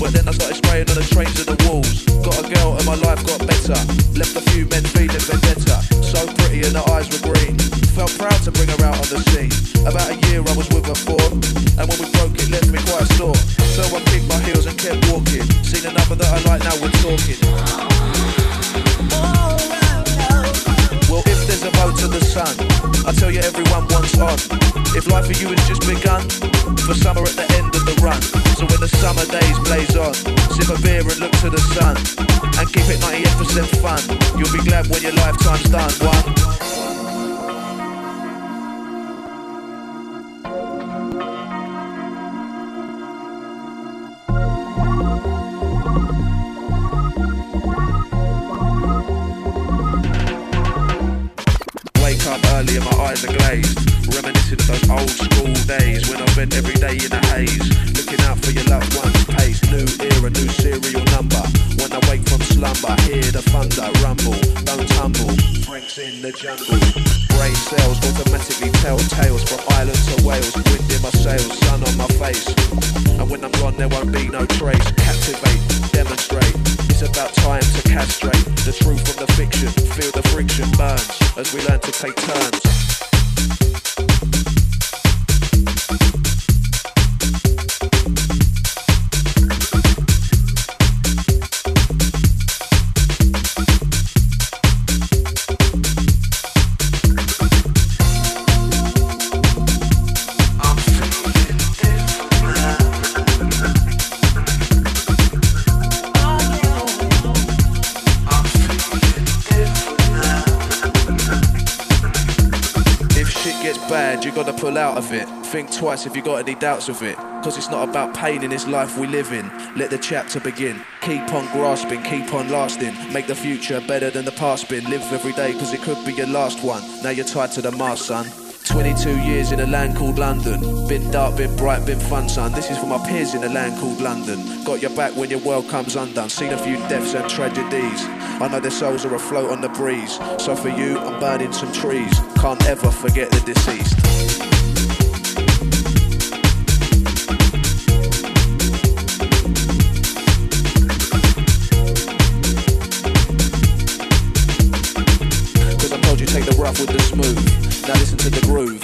But then I started spraying on the trains and the walls. Got a girl and my life got better. Left a few men feeling vendetta. So pretty and her eyes were green. Felt proud to bring her out on the scene. About a year I was with her for, and when we broke it left me quite sore. So I kicked my heels and kept walking. Seen another that I like now we're talking. Well, if there's a to the sun, I tell you everyone wants on. If life for you has just begun, for summer at the end of the run. So when the summer days blaze on, sip a beer and look to the sun, and keep it 98% fun. You'll be glad when your lifetime's done. One. Take turns. Bad, you gotta pull out of it. Think twice if you got any doubts of it. Cause it's not about pain in this life we live in. Let the chapter begin. Keep on grasping, keep on lasting. Make the future better than the past been. Live every day cause it could be your last one. Now you're tied to the mast, son. 22 years in a land called London. Been dark, been bright, been fun, son. This is for my peers in a land called London. Got your back when your world comes undone. Seen a few deaths and tragedies. I know their souls are afloat on the breeze. So for you, I'm burning some trees. Can't ever forget the deceased. Take the rough with the smooth. Now listen to the groove.